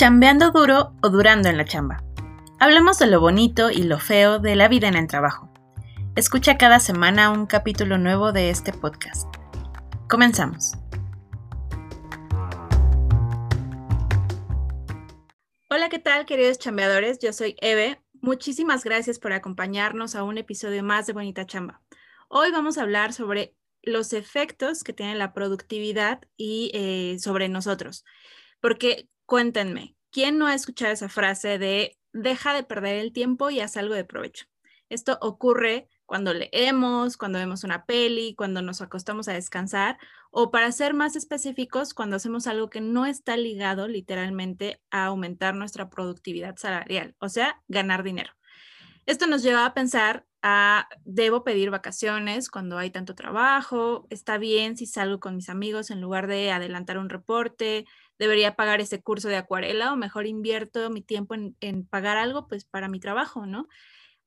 chambeando duro o durando en la chamba. Hablemos de lo bonito y lo feo de la vida en el trabajo. Escucha cada semana un capítulo nuevo de este podcast. Comenzamos. Hola, ¿qué tal queridos chambeadores? Yo soy Eve. Muchísimas gracias por acompañarnos a un episodio más de Bonita Chamba. Hoy vamos a hablar sobre los efectos que tiene la productividad y eh, sobre nosotros. Porque cuéntenme, ¿quién no ha escuchado esa frase de deja de perder el tiempo y haz algo de provecho? Esto ocurre cuando leemos, cuando vemos una peli, cuando nos acostamos a descansar o para ser más específicos, cuando hacemos algo que no está ligado literalmente a aumentar nuestra productividad salarial, o sea, ganar dinero. Esto nos lleva a pensar a, debo pedir vacaciones cuando hay tanto trabajo, está bien si salgo con mis amigos en lugar de adelantar un reporte, debería pagar ese curso de acuarela o mejor invierto mi tiempo en, en pagar algo pues para mi trabajo, ¿no?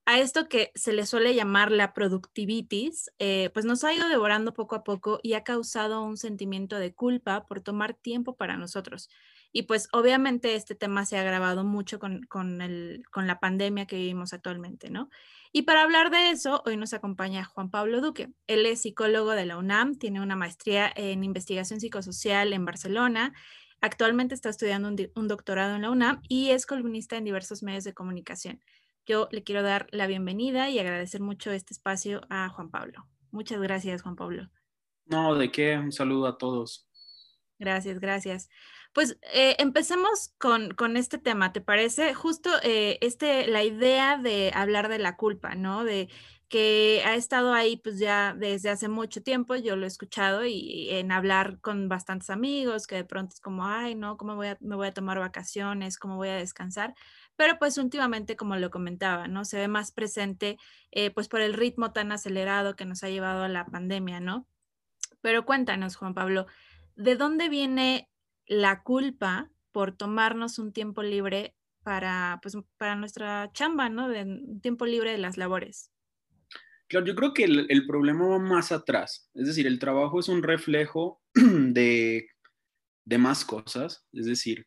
a esto que se le suele llamar la productivitis, eh, pues nos ha ido devorando poco a poco y ha causado un sentimiento de culpa por tomar tiempo para nosotros. Y pues obviamente este tema se ha agravado mucho con, con, el, con la pandemia que vivimos actualmente, ¿no? Y para hablar de eso, hoy nos acompaña Juan Pablo Duque. Él es psicólogo de la UNAM, tiene una maestría en investigación psicosocial en Barcelona. Actualmente está estudiando un, un doctorado en la UNAM y es columnista en diversos medios de comunicación. Yo le quiero dar la bienvenida y agradecer mucho este espacio a Juan Pablo. Muchas gracias, Juan Pablo. No, de qué, un saludo a todos. Gracias, gracias. Pues eh, empecemos con, con, este tema, ¿te parece? Justo eh, este, la idea de hablar de la culpa, ¿no? De que ha estado ahí pues ya desde hace mucho tiempo, yo lo he escuchado y, en hablar con bastantes amigos, que de pronto es como, ay, no, ¿cómo voy a, me voy a tomar vacaciones? ¿Cómo voy a descansar? pero pues últimamente, como lo comentaba, ¿no? Se ve más presente eh, pues por el ritmo tan acelerado que nos ha llevado a la pandemia, ¿no? Pero cuéntanos, Juan Pablo, ¿de dónde viene la culpa por tomarnos un tiempo libre para, pues, para nuestra chamba, ¿no? De un tiempo libre de las labores. Claro, yo creo que el, problema va más atrás. Es decir, el trabajo es un reflejo de, de más cosas. Es decir,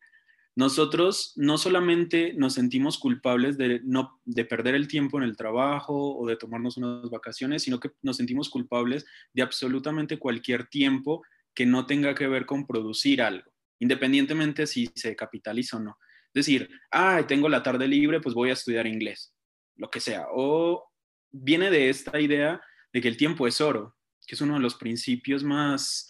nosotros no solamente nos sentimos culpables de, no, de perder el tiempo en el trabajo o de tomarnos unas vacaciones, sino que nos sentimos culpables de absolutamente cualquier tiempo que no tenga que ver con producir algo, independientemente si se capitaliza o no. Es decir, ah, tengo la tarde libre, pues voy a estudiar inglés, lo que sea. O viene de esta idea de que el tiempo es oro, que es uno de los principios más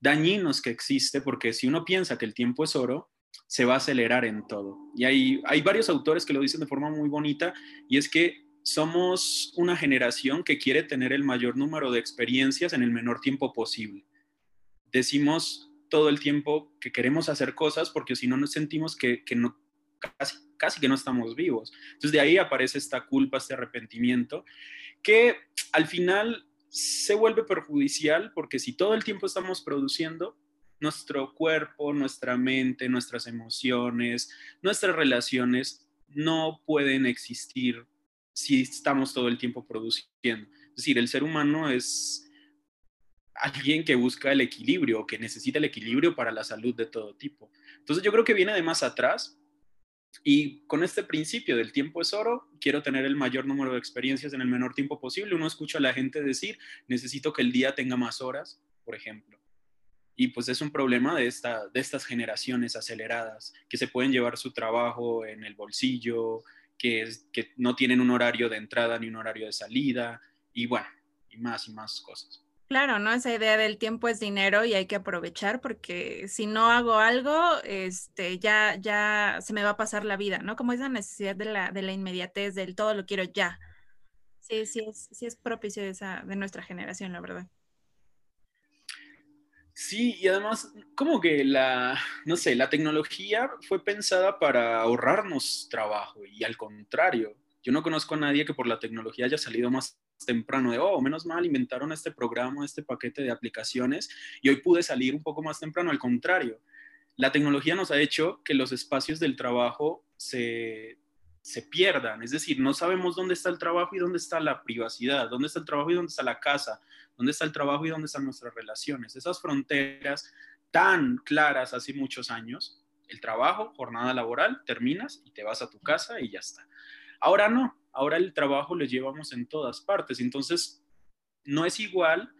dañinos que existe, porque si uno piensa que el tiempo es oro, se va a acelerar en todo. Y hay, hay varios autores que lo dicen de forma muy bonita, y es que somos una generación que quiere tener el mayor número de experiencias en el menor tiempo posible. Decimos todo el tiempo que queremos hacer cosas porque si no nos sentimos que, no, casi, casi que no estamos vivos. Entonces de ahí aparece esta culpa, este arrepentimiento, que al final se vuelve perjudicial porque si todo el tiempo estamos produciendo, nuestro cuerpo, nuestra mente, nuestras emociones, nuestras relaciones no pueden existir si estamos todo el tiempo produciendo. Es decir, el ser humano es alguien que busca el equilibrio, que necesita el equilibrio para la salud de todo tipo. Entonces yo creo que viene de más atrás y con este principio del tiempo es oro, quiero tener el mayor número de experiencias en el menor tiempo posible. Uno escucha a la gente decir, necesito que el día tenga más horas, por ejemplo. Y pues es un problema de, esta, de estas generaciones aceleradas que se pueden llevar su trabajo en el bolsillo, que, que no tienen un horario de entrada ni un horario de salida, y bueno, y más y más cosas. Claro, ¿no? Esa idea del tiempo es dinero y hay que aprovechar porque si no hago algo, este, ya, ya se me va a pasar la vida, ¿no? Como esa necesidad de la, de la inmediatez, del todo lo quiero ya. Sí, sí es, sí es propicio de, esa, de nuestra generación, la verdad. Sí, y además, como que la, no sé, la tecnología fue pensada para ahorrarnos trabajo y al contrario, yo no conozco a nadie que por la tecnología haya salido más temprano de, oh, menos mal, inventaron este programa, este paquete de aplicaciones y hoy pude salir un poco más temprano. Al contrario, la tecnología nos ha hecho que los espacios del trabajo se, se pierdan, es decir, no sabemos dónde está el trabajo y dónde está la privacidad, dónde está el trabajo y dónde está la casa, dónde está el trabajo y dónde están nuestras relaciones. Esas fronteras tan claras hace muchos años el trabajo, jornada laboral, terminas y te vas a tu casa y ya está. Ahora no, ahora el trabajo lo llevamos en todas partes, entonces no es igual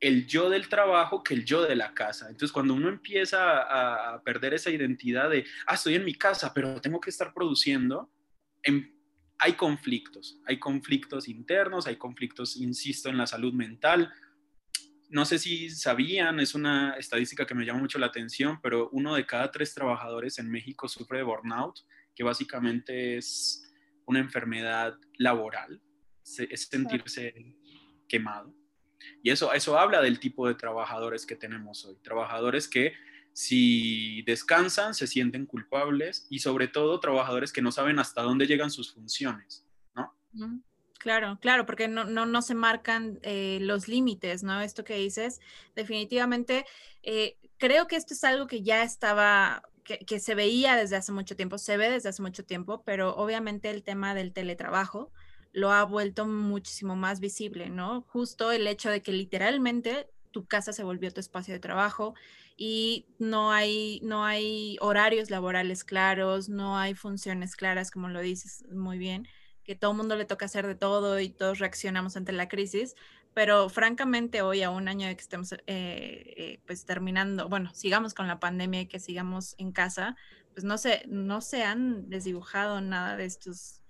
el yo del trabajo que el yo de la casa. Entonces, cuando uno empieza a, perder esa identidad de, ah, estoy en mi casa, pero tengo que estar produciendo, em, hay conflictos, hay conflictos internos, hay conflictos, insisto, en la salud mental. No sé si sabían, es una estadística que me llama mucho la atención, pero uno de cada tres trabajadores en México sufre de burnout, que básicamente es una enfermedad laboral, es sentirse quemado. Y eso, eso habla del tipo de trabajadores que tenemos hoy. Trabajadores que si descansan se sienten culpables y sobre todo trabajadores que no saben hasta dónde llegan sus funciones, ¿no? Claro, claro, porque no, no, no se marcan eh, los límites, ¿no? Esto que dices, definitivamente, eh, creo que esto es algo que ya estaba, que, se veía desde hace mucho tiempo, se ve desde hace mucho tiempo, pero obviamente el tema del teletrabajo, lo ha vuelto muchísimo más visible, ¿no? Justo el hecho de que literalmente tu casa se volvió tu espacio de trabajo y no hay, no hay horarios laborales claros, no hay funciones claras, como lo dices muy bien, que todo el mundo le toca hacer de todo y todos reaccionamos ante la crisis, pero francamente hoy a un año de que estemos eh, eh, pues terminando, bueno, sigamos con la pandemia y que sigamos en casa, pues no se, no se han desdibujado nada de estos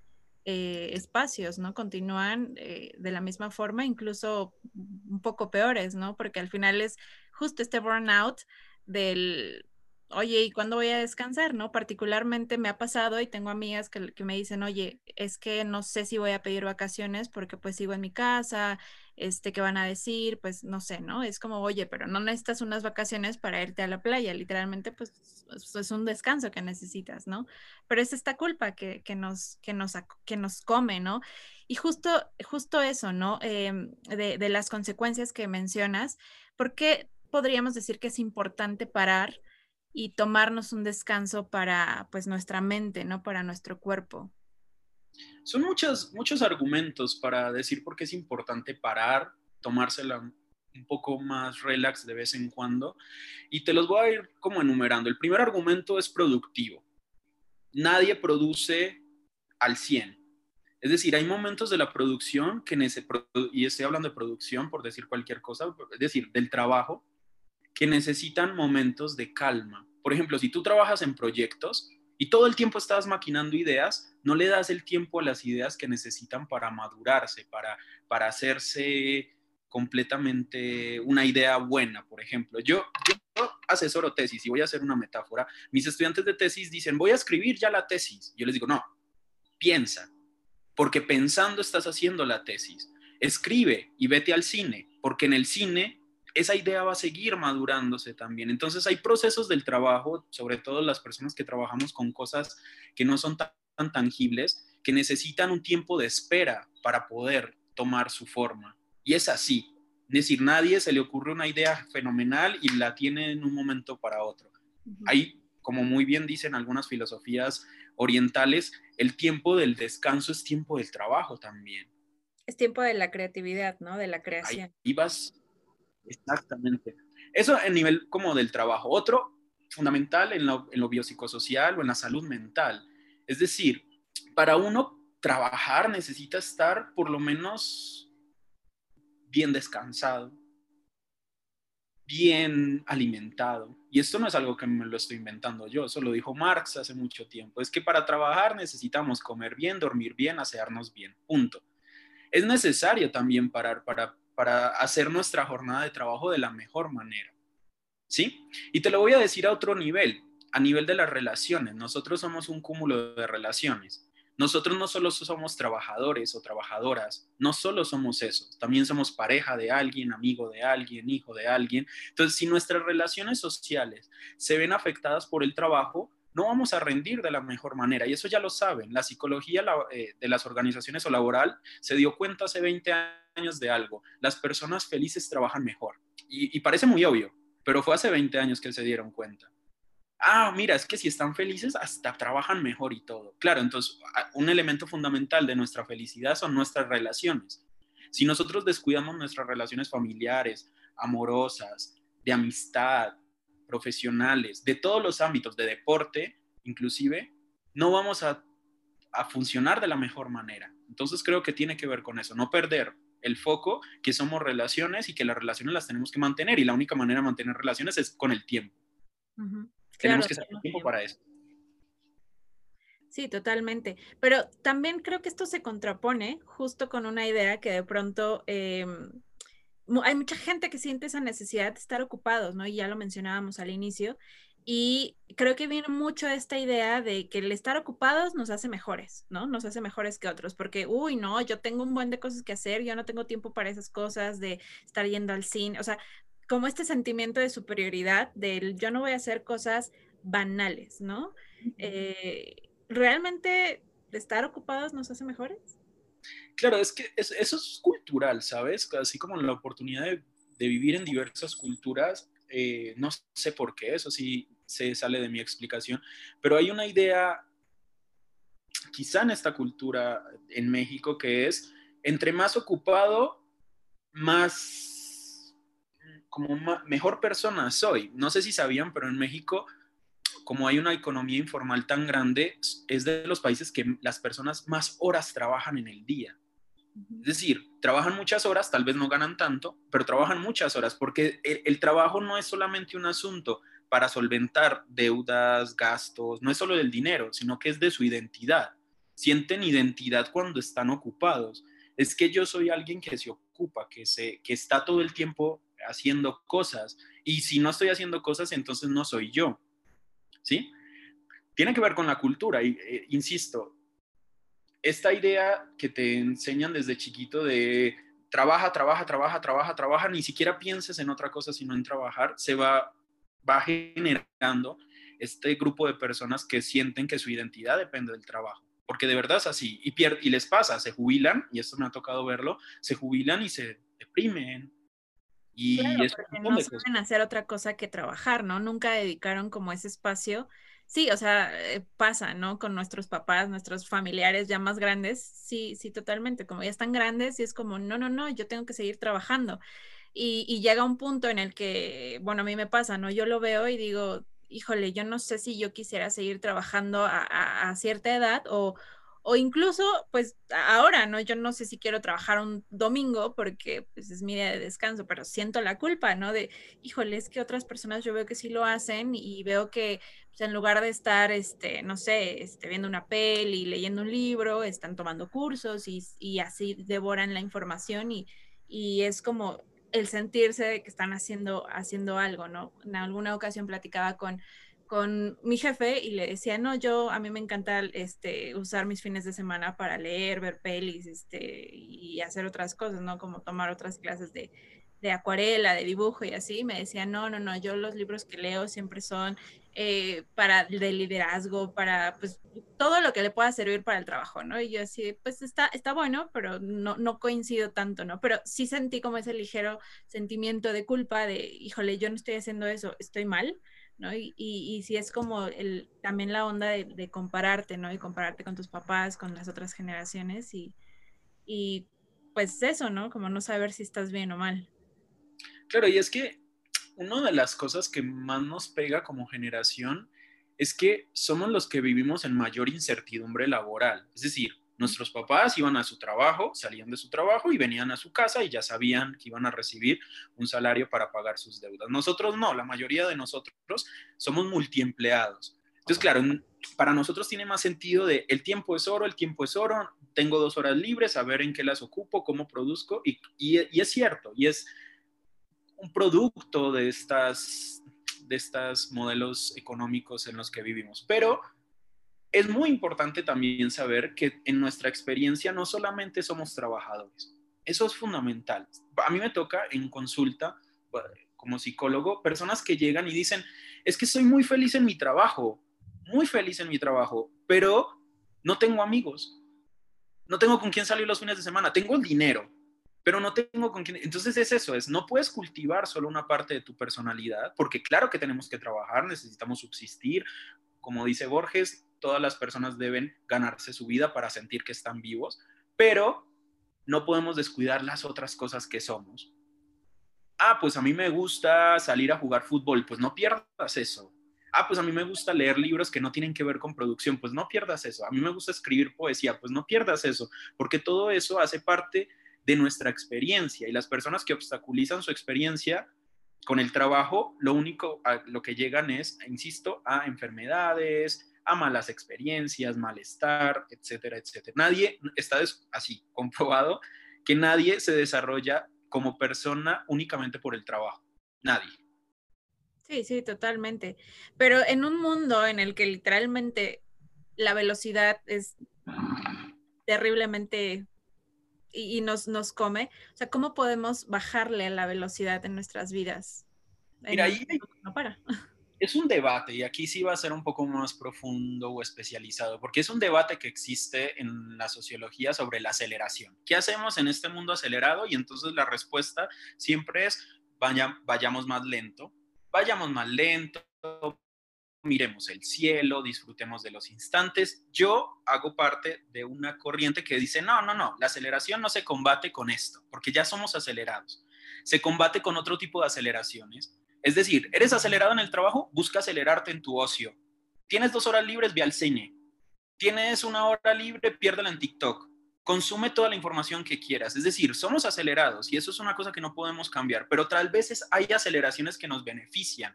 eh, espacios, ¿no? Continúan eh, de la misma forma, incluso un poco peores, ¿no? Porque al final es justo este burnout del, oye, ¿y cuándo voy a descansar? ¿No? Particularmente me ha pasado y tengo amigas que, que, me dicen, oye, es que no sé si voy a pedir vacaciones porque pues sigo en mi casa, este, ¿qué van a decir? Pues no sé, ¿no? Es como, oye, pero no necesitas unas vacaciones para irte a la playa, literalmente pues es un descanso que necesitas, ¿no? Pero es esta culpa que, que nos, que, nos, que nos come, ¿no? Y justo, justo eso, ¿no? Em, de, de las consecuencias que mencionas, ¿por qué podríamos decir que es importante parar? y tomarnos un descanso para pues nuestra mente, ¿no? Para nuestro cuerpo. Son muchos, muchos argumentos para decir por qué es importante parar, tomársela un poco más relax de vez en cuando y te los voy a ir como enumerando. El primer argumento es productivo. Nadie produce al 100. Es decir, hay momentos de la producción que, y estoy hablando de producción por decir cualquier cosa, es decir, del trabajo, que necesitan momentos de calma. Por ejemplo, si tú trabajas en proyectos y todo el tiempo estás maquinando ideas, no le das el tiempo a las ideas que necesitan para madurarse, para, para hacerse completamente una idea buena. Por ejemplo, yo, yo asesoro tesis y voy a hacer una metáfora. Mis estudiantes de tesis dicen, voy a escribir ya la tesis. Yo les digo, no, piensa, porque pensando estás haciendo la tesis. Escribe y vete al cine, porque en el cine esa idea va a seguir madurándose también. Entonces hay procesos del trabajo, sobre todo las personas que trabajamos con cosas que no son tan, tangibles, que necesitan un tiempo de espera para poder tomar su forma. Y es así. Es decir, nadie se le ocurre una idea fenomenal y la tiene en un momento para otro. Hay, como muy bien dicen algunas filosofías orientales, el tiempo del descanso es tiempo del trabajo también. Es tiempo de la creatividad, ¿no? De la creación. y vas Exactamente. Eso en nivel como del trabajo. Otro, fundamental en lo, en lo biopsicosocial o en la salud mental. Es decir, para uno trabajar necesita estar por lo menos bien descansado, bien alimentado. Y esto no es algo que me lo estoy inventando yo, eso lo dijo Marx hace mucho tiempo. Es que para trabajar necesitamos comer bien, dormir bien, asearnos bien. Punto. Es necesario también parar para para hacer nuestra jornada de trabajo de la mejor manera. ¿Sí? Y te lo voy a decir a otro nivel, a nivel de las relaciones. Nosotros somos un cúmulo de relaciones. Nosotros no solo somos trabajadores o trabajadoras, no solo somos eso, también somos pareja de alguien, amigo de alguien, hijo de alguien. Entonces, si nuestras relaciones sociales se ven afectadas por el trabajo, no vamos a rendir de la mejor manera. Y eso ya lo saben. La psicología eh, de las organizaciones o laboral se dio cuenta hace 20 años de algo. Las personas felices trabajan mejor. Y, parece muy obvio, pero fue hace 20 años que se dieron cuenta. Ah, mira, es que si están felices, hasta trabajan mejor y todo. Claro, entonces, un elemento fundamental de nuestra felicidad son nuestras relaciones. Si nosotros descuidamos nuestras relaciones familiares, amorosas, de amistad, profesionales, de todos los ámbitos, de deporte inclusive, no vamos a, a funcionar de la mejor manera. Entonces creo que tiene que ver con eso, no perder el foco que somos relaciones y que las relaciones las tenemos que mantener y la única manera de mantener relaciones es con el tiempo. Tenemos que hacer tiempo para eso. Sí, totalmente. Pero también creo que esto se contrapone justo con una idea que de pronto em, hay mucha gente que siente esa necesidad de estar ocupados, ¿no? Y ya lo mencionábamos al inicio. Y creo que viene mucho esta idea de que el estar ocupados nos hace mejores, ¿no? Nos hace mejores que otros, porque, uy, no, yo tengo un buen de cosas que hacer, yo no tengo tiempo para esas cosas, de estar yendo al cine, o sea, como este sentimiento de superioridad del yo no voy a hacer cosas banales, ¿no? ¿realmente estar ocupados nos hace mejores? Claro, es que eso es cultural, ¿sabes? Así como la oportunidad de, vivir en diversas culturas, eh, no sé por qué, eso sí se sale de mi explicación, pero hay una idea, quizá en esta cultura en México, que es, entre más ocupado, más, como mejor persona soy. No sé si sabían, pero en México como hay una economía informal tan grande, es de los países que las personas más horas trabajan en el día. Es decir, trabajan muchas horas, tal vez no ganan tanto, pero trabajan muchas horas, porque el, trabajo no es solamente un asunto para solventar deudas, gastos, no es solo del dinero, sino que es de su identidad. Sienten identidad cuando están ocupados. Es que yo soy alguien que se ocupa, que, se, que está todo el tiempo haciendo cosas. Y si no estoy haciendo cosas, entonces no soy yo. ¿sí? Tiene que ver con la cultura, y, eh, insisto, esta idea que te enseñan desde chiquito de trabaja, trabaja, trabaja, trabaja, trabaja, ni siquiera pienses en otra cosa sino en trabajar, se va, va generando este grupo de personas que sienten que su identidad depende del trabajo. Porque de verdad es así. Y, y les pasa, se jubilan, y esto me ha tocado verlo, se jubilan y se deprimen, y claro, no saben hacer otra cosa que trabajar, ¿no? Nunca dedicaron como ese espacio. Sí, o sea, eh, pasa, ¿no? Con nuestros papás, nuestros familiares ya más grandes, sí, sí, totalmente, como ya están grandes y es como, no, no, no, yo tengo que seguir trabajando. Y, y llega un punto en el que, bueno, a mí me pasa, ¿no? Yo lo veo y digo, híjole, yo no sé si yo quisiera seguir trabajando a, cierta edad o, o incluso, pues ahora, ¿no? Yo no sé si quiero trabajar un domingo porque pues, es mi día de descanso, pero siento la culpa, ¿no? De, híjole, es que otras personas yo veo que sí lo hacen y veo que pues, en lugar de estar, este, no sé, este, viendo una peli, leyendo un libro, están tomando cursos y, y así devoran la información y, y es como el sentirse de que están haciendo, haciendo algo, ¿no? En alguna ocasión platicaba con con mi jefe y le decía, no, yo a mí me encanta este, usar mis fines de semana para leer, ver pelis este, y hacer otras cosas, ¿no? Como tomar otras clases de, de acuarela, de dibujo y así. Me decía, no, no, no, yo los libros que leo siempre son eh, para de liderazgo, para pues todo lo que le pueda servir para el trabajo, ¿no? Y yo así, pues está, está bueno, pero no, no coincido tanto, ¿no? Pero sí sentí como ese ligero sentimiento de culpa de, híjole, yo no estoy haciendo eso, estoy mal. ¿no? Y, y, si es como el, también la onda de, compararte, ¿no? Y compararte con tus papás, con las otras generaciones y, y pues eso, ¿no? Como no saber si estás bien o mal. Claro, y es que una de las cosas que más nos pega como generación es que somos los que vivimos en mayor incertidumbre laboral. Es decir, Nuestros papás iban a su trabajo, salían de su trabajo y venían a su casa y ya sabían que iban a recibir un salario para pagar sus deudas. Nosotros no, la mayoría de nosotros somos multiempleados. Entonces, claro, para nosotros tiene más sentido de el tiempo es oro, el tiempo es oro, tengo dos horas libres, a ver en qué las ocupo, cómo produzco, y, y, es cierto, y es un producto de estas de estos modelos económicos en los que vivimos. Pero es muy importante también saber que en nuestra experiencia no solamente somos trabajadores, eso es fundamental. A mí me toca en consulta como psicólogo personas que llegan y dicen, es que soy muy feliz en mi trabajo, muy feliz en mi trabajo, pero no tengo amigos, no tengo con quién salir los fines de semana, tengo el dinero, pero no tengo con quién. Entonces es eso, es no puedes cultivar solo una parte de tu personalidad, porque claro que tenemos que trabajar, necesitamos subsistir. Como dice Borges, todas las personas deben ganarse su vida para sentir que están vivos, pero no podemos descuidar las otras cosas que somos. Ah, pues a mí me gusta salir a jugar fútbol, pues no pierdas eso. Ah, pues a mí me gusta leer libros que no tienen que ver con producción, pues no pierdas eso. A mí me gusta escribir poesía, pues no pierdas eso, porque todo eso hace parte de nuestra experiencia y las personas que obstaculizan su experiencia con el trabajo, lo único a lo que llegan es, insisto, a enfermedades, a malas experiencias, malestar, etcétera, etcétera. Nadie está así comprobado que nadie se desarrolla como persona únicamente por el trabajo. Nadie. Sí, sí, totalmente. Pero en un mundo en el que literalmente la velocidad es terriblemente y, nos, nos come, o sea, ¿cómo podemos bajarle la velocidad en nuestras vidas? Mira, ahí no para. es un debate y aquí sí va a ser un poco más profundo o especializado, porque es un debate que existe en la sociología sobre la aceleración. ¿Qué hacemos en este mundo acelerado? Y entonces la respuesta siempre es vaya, vayamos más lento, vayamos más lento, miremos el cielo, disfrutemos de los instantes. Yo hago parte de una corriente que dice, no, no, no, la aceleración no se combate con esto, porque ya somos acelerados. Se combate con otro tipo de aceleraciones es decir, eres acelerado en el trabajo, busca acelerarte en tu ocio. Tienes dos horas libres, ve al cine. Tienes una hora libre, piérdela en TikTok. Consume toda la información que quieras. Es decir, somos acelerados y eso es una cosa que no podemos cambiar, pero tal vez hay aceleraciones que nos benefician.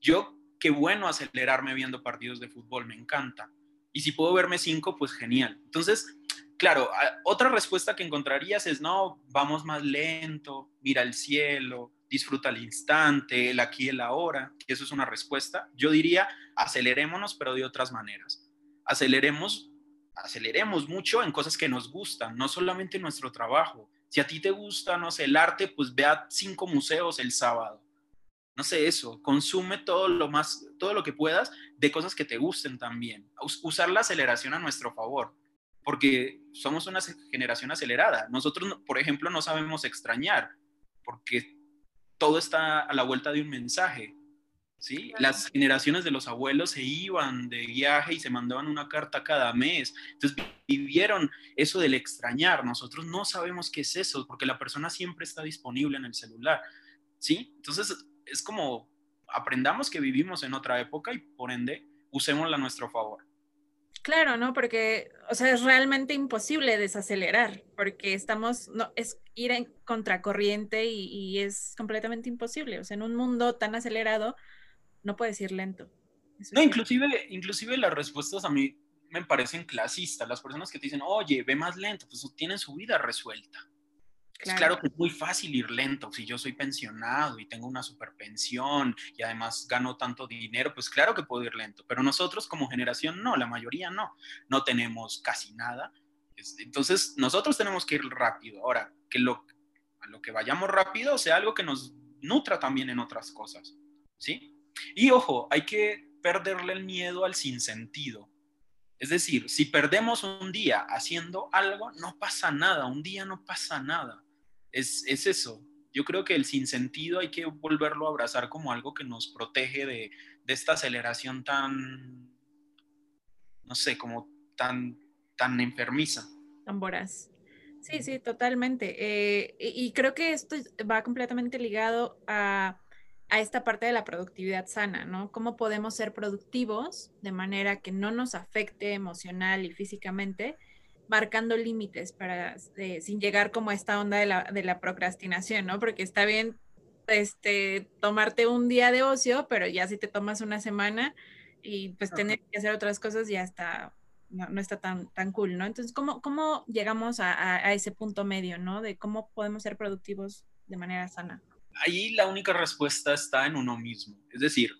Yo, qué bueno acelerarme viendo partidos de fútbol, me encanta. Y si puedo verme cinco, pues genial. Entonces, claro, otra respuesta que encontrarías es, no, vamos más lento, mira el cielo, disfruta el instante, el aquí el ahora, que eso es una respuesta. Yo diría, acelerémonos, pero de otras maneras. Aceleremos, aceleremos mucho en cosas que nos gustan, no solamente en nuestro trabajo. Si a ti te gusta, no sé, el arte, pues ve cinco museos el sábado. No sé eso, consume todo lo más, todo lo que puedas de cosas que te gusten también. Usar la aceleración a nuestro favor, porque somos una generación acelerada. Nosotros, por ejemplo, no sabemos extrañar, porque todo está a la vuelta de un mensaje. ¿sí? Las generaciones de los abuelos se iban de viaje y se mandaban una carta cada mes. Entonces vivieron eso del extrañar. Nosotros no sabemos qué es eso porque la persona siempre está disponible en el celular. ¿sí? Entonces es como aprendamos que vivimos en otra época y por ende usémosla a nuestro favor. Claro, ¿no? Porque, o sea, es realmente imposible desacelerar, porque estamos, no, es ir en contracorriente y, es completamente imposible. O sea, en un mundo tan acelerado, no puedes ir lento. no, inclusive, inclusive las respuestas a mí me parecen clasistas. Las personas que te dicen, oye, ve más lento, pues tienen su vida resuelta. Claro. Es claro que es muy fácil ir lento. Si yo soy pensionado y tengo una superpensión y además gano tanto dinero, pues claro que puedo ir lento. Pero nosotros como generación no, la mayoría no. No tenemos casi nada. Entonces nosotros tenemos que ir rápido. Ahora, que lo, a lo que vayamos rápido sea algo que nos nutra también en otras cosas. ¿Sí? Y ojo, hay que perderle el miedo al sinsentido. Es decir, si perdemos un día haciendo algo, no pasa nada, un día no pasa nada es, eso. Yo creo que el sinsentido hay que volverlo a abrazar como algo que nos protege de, esta aceleración tan, no sé, como tan, tan enfermiza. Tan voraz. Sí, sí, totalmente. Eh, y, creo que esto va completamente ligado a, a, esta parte de la productividad sana, ¿no? Cómo podemos ser productivos de manera que no nos afecte emocional y físicamente marcando límites para, eh, sin llegar como a esta onda de la, de la procrastinación, ¿no? Porque está bien este, tomarte un día de ocio, pero ya si te tomas una semana y pues tener que hacer otras cosas ya está, no, está tan, tan cool, ¿no? Entonces, ¿cómo, cómo llegamos a, a, ese punto medio, ¿no? De cómo podemos ser productivos de manera sana. Ahí la única respuesta está en uno mismo. Es decir,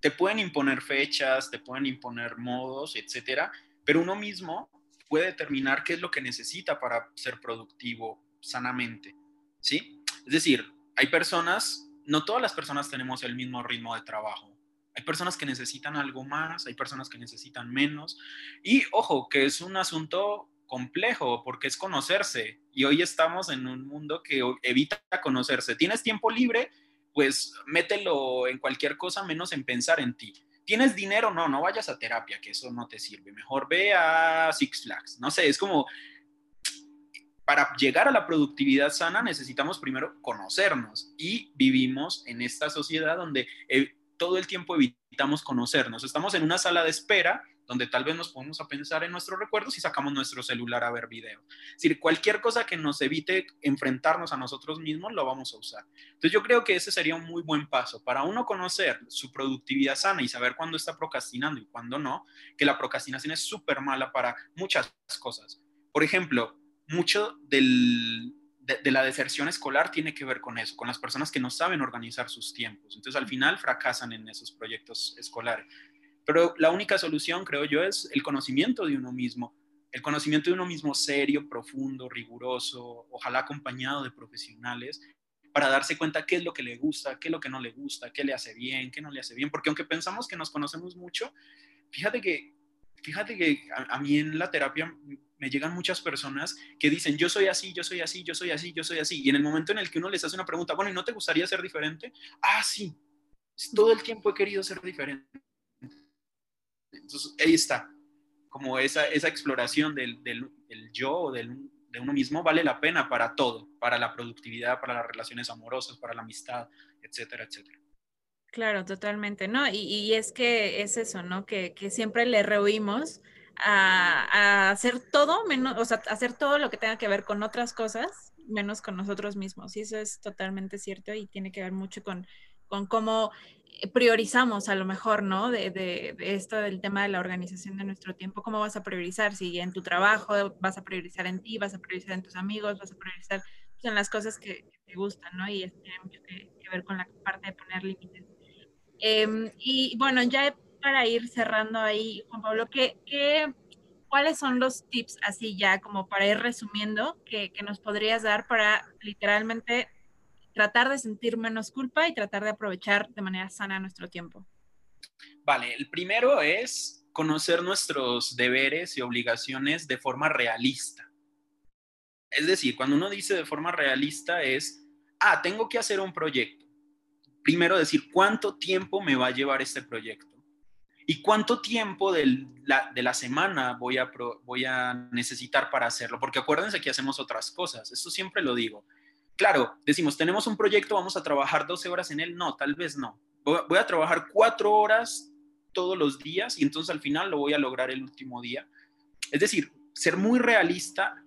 te pueden imponer fechas, te pueden imponer modos, etcétera, pero uno mismo puede determinar qué es lo que necesita para ser productivo sanamente, ¿sí? Es decir, hay personas, no todas las personas tenemos el mismo ritmo de trabajo. Hay personas que necesitan algo más, hay personas que necesitan menos. Y ojo, que es un asunto complejo porque es conocerse. Y hoy estamos en un mundo que evita conocerse. ¿Tienes tiempo libre? Pues mételo en cualquier cosa menos en pensar en ti. ¿Tienes dinero? No, no vayas a terapia, que eso no te sirve. Mejor ve a Six Flags. No sé, es como, para llegar a la productividad sana necesitamos primero conocernos y vivimos en esta sociedad donde eh, todo el tiempo evitamos conocernos. Estamos en una sala de espera donde tal vez nos ponemos a pensar en nuestros recuerdos y sacamos nuestro celular a ver videos. Es decir, cualquier cosa que nos evite enfrentarnos a nosotros mismos lo vamos a usar. Entonces yo creo que ese sería un muy buen paso para uno conocer su productividad sana y saber cuándo está procrastinando y cuándo no, que la procrastinación es súper mala para muchas cosas. Por ejemplo, mucho de, la deserción escolar tiene que ver con eso, con las personas que no saben organizar sus tiempos. Entonces al final fracasan en esos proyectos escolares. Pero la única solución, creo yo, es el conocimiento de uno mismo. El conocimiento de uno mismo serio, profundo, riguroso, ojalá acompañado de profesionales, para darse cuenta qué es lo que le gusta, qué es lo que no le gusta, qué le hace bien, qué no le hace bien. Porque aunque pensamos que nos conocemos mucho, fíjate que, fíjate que a, mí en la terapia me llegan muchas personas que dicen, yo soy así, yo soy así, yo soy así, yo soy así. Y en el momento en el que uno les hace una pregunta, bueno, ¿y no te gustaría ser diferente? Ah, sí, todo el tiempo he querido ser diferente. Entonces, ahí está, como esa, esa exploración del, del, yo o del, de uno mismo vale la pena para todo, para la productividad, para las relaciones amorosas, para la amistad, etcétera, etcétera. Claro, totalmente, ¿no? Y, y es que es eso, ¿no? Que, que siempre le rehuimos a, a, hacer todo menos, o sea, hacer todo lo que tenga que ver con otras cosas, menos con nosotros mismos. Y eso es totalmente cierto y tiene que ver mucho con, con cómo priorizamos a lo mejor, ¿no? De, de, esto del tema de la organización de nuestro tiempo, ¿cómo vas a priorizar? Si en tu trabajo vas a priorizar en ti, vas a priorizar en tus amigos, vas a priorizar pues, en las cosas que, te gustan, ¿no? Y tiene mucho que, ver con la parte de poner límites. Em, y bueno, ya para ir cerrando ahí, Juan Pablo, ¿qué, qué, cuáles son los tips así ya como para ir resumiendo que, que nos podrías dar para literalmente tratar de sentir menos culpa y tratar de aprovechar de manera sana nuestro tiempo? Vale, el primero es conocer nuestros deberes y obligaciones de forma realista. Es decir, cuando uno dice de forma realista es, ah, tengo que hacer un proyecto. Primero decir, ¿cuánto tiempo me va a llevar este proyecto? ¿Y cuánto tiempo de la, de la semana voy a, voy a necesitar para hacerlo? Porque acuérdense que hacemos otras cosas. Esto siempre lo digo. Claro, decimos, tenemos un proyecto, vamos a trabajar 12 horas en él. No, tal vez no. Voy a trabajar cuatro horas todos los días y entonces al final lo voy a lograr el último día. Es decir, ser muy realista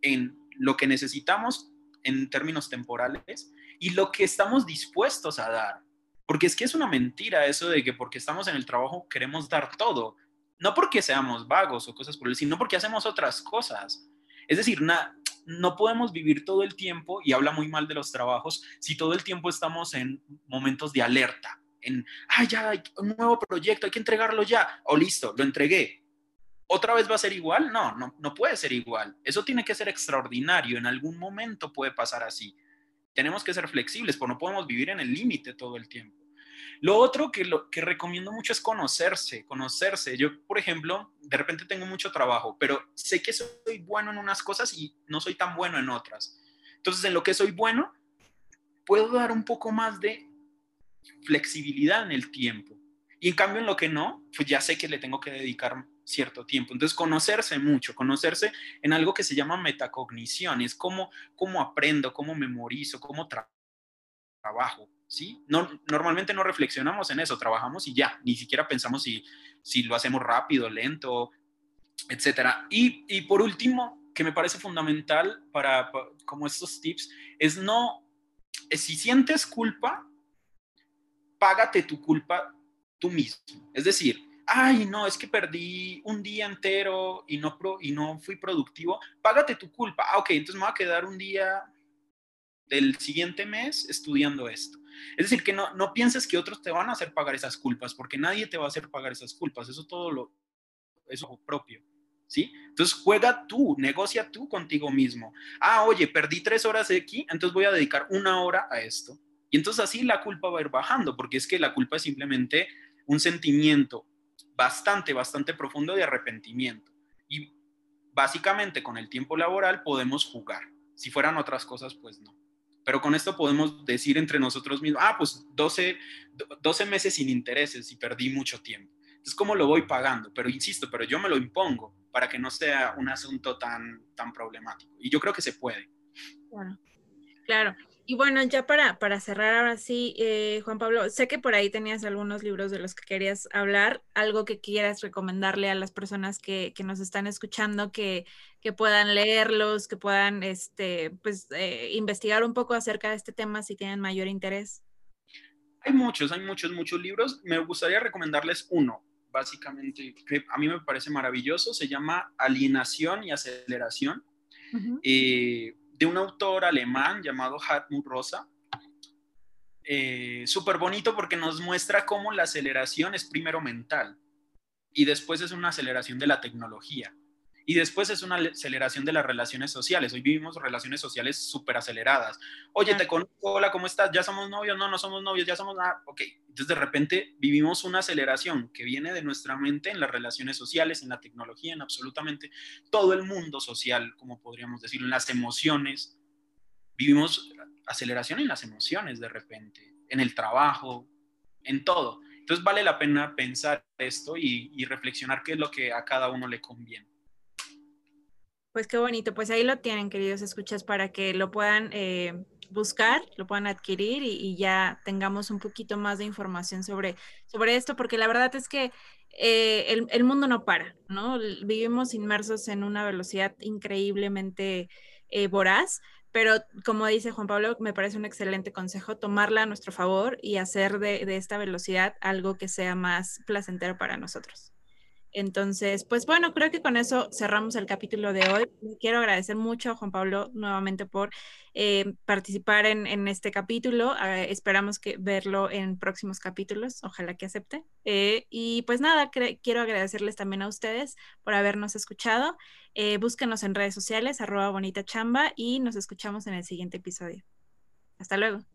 en lo que necesitamos en términos temporales y lo que estamos dispuestos a dar. Porque es que es una mentira eso de que porque estamos en el trabajo queremos dar todo. No porque seamos vagos o cosas por el sino porque hacemos otras cosas. Es decir, una, no podemos vivir todo el tiempo, y habla muy mal de los trabajos, si todo el tiempo estamos en momentos de alerta, en, ah, ya hay un nuevo proyecto, hay que entregarlo ya, o listo, lo entregué. ¿Otra vez va a ser igual? No, no, no puede ser igual. Eso tiene que ser extraordinario, en algún momento puede pasar así. Tenemos que ser flexibles, porque no podemos vivir en el límite todo el tiempo. Lo otro que, lo, que recomiendo mucho es conocerse, conocerse. Yo, por ejemplo, de repente tengo mucho trabajo, pero sé que soy bueno en unas cosas y no soy tan bueno en otras. Entonces, en lo que soy bueno, puedo dar un poco más de flexibilidad en el tiempo. Y en cambio, en lo que no, pues ya sé que le tengo que dedicar cierto tiempo. Entonces, conocerse mucho, conocerse en algo que se llama metacognición, es cómo, cómo aprendo, cómo memorizo, cómo trabajo. ¿Sí? No, normalmente no reflexionamos en eso, trabajamos y ya, ni siquiera pensamos si, si lo hacemos rápido, lento, etcétera. Y, y por último, que me parece fundamental para, como estos tips, es no, si sientes culpa, págate tu culpa tú mismo. Es decir, ay, no, es que perdí un día entero y no, pro, y no fui productivo, págate tu culpa. Ah, ok, entonces me voy a quedar un día del siguiente mes estudiando esto. Es decir, que no, no pienses que otros te van a hacer pagar esas culpas, porque nadie te va a hacer pagar esas culpas. Eso todo lo, eso propio. ¿Sí? Entonces juega tú, negocia tú contigo mismo. Ah, oye, perdí tres horas de aquí, entonces voy a dedicar una hora a esto. Y entonces así la culpa va a ir bajando, porque es que la culpa es simplemente un sentimiento bastante, bastante profundo de arrepentimiento. Y básicamente con el tiempo laboral podemos jugar. Si fueran otras cosas, pues no. Pero con esto podemos decir entre nosotros mismos, ah, pues 12, 12 meses sin intereses y perdí mucho tiempo. Entonces, ¿cómo lo voy pagando? Pero insisto, pero yo me lo impongo. para que no sea un asunto tan, tan problemático. Y yo creo que se puede. Claro, claro. Y bueno, ya para, para cerrar ahora sí, eh, Juan Pablo, sé que por ahí tenías algunos libros de los que querías hablar, algo que quieras recomendarle a las personas que, que nos están escuchando, que, que, puedan leerlos, que puedan este, pues, eh, investigar un poco acerca de este tema si tienen mayor interés. Hay muchos, hay muchos, muchos libros. Me gustaría recomendarles uno, básicamente, que a mí me parece maravilloso, se llama Alienación y Aceleración de un autor alemán llamado Hartmut Rosa. Eh, Súper bonito porque nos muestra cómo la aceleración es primero mental y después es una aceleración de la tecnología. Y después es una aceleración de las relaciones sociales. Hoy vivimos relaciones sociales súper aceleradas. Oye, te conozco, hola, ¿cómo estás? ¿Ya somos novios? No, no somos novios, ya somos nada. Ok, entonces de repente vivimos una aceleración que viene de nuestra mente en las relaciones sociales, en la tecnología, en absolutamente todo el mundo social, como podríamos decirlo, en las emociones. Vivimos aceleración en las emociones de repente, en el trabajo, en todo. Entonces vale la pena pensar esto y, y reflexionar qué es lo que a cada uno le conviene. Pues qué bonito, pues ahí lo tienen, queridos escuchas, para que lo puedan eh, buscar, lo puedan adquirir y, ya tengamos un poquito más de información sobre, sobre esto, porque la verdad es que eh, el, el, mundo no para, ¿no? Vivimos inmersos en una velocidad increíblemente eh, voraz, pero como dice Juan Pablo, me parece un excelente consejo tomarla a nuestro favor y hacer de, de esta velocidad algo que sea más placentero para nosotros. Entonces, pues bueno, creo que con eso cerramos el capítulo de hoy. Quiero agradecer mucho a Juan Pablo nuevamente por eh, participar en, este capítulo. Ah, esperamos que verlo en próximos capítulos. Ojalá que acepte. Eh, y pues nada, quiero agradecerles también a ustedes por habernos escuchado. Eh, búsquenos en redes sociales, arroba bonita chamba, y nos escuchamos en el siguiente episodio. Hasta luego.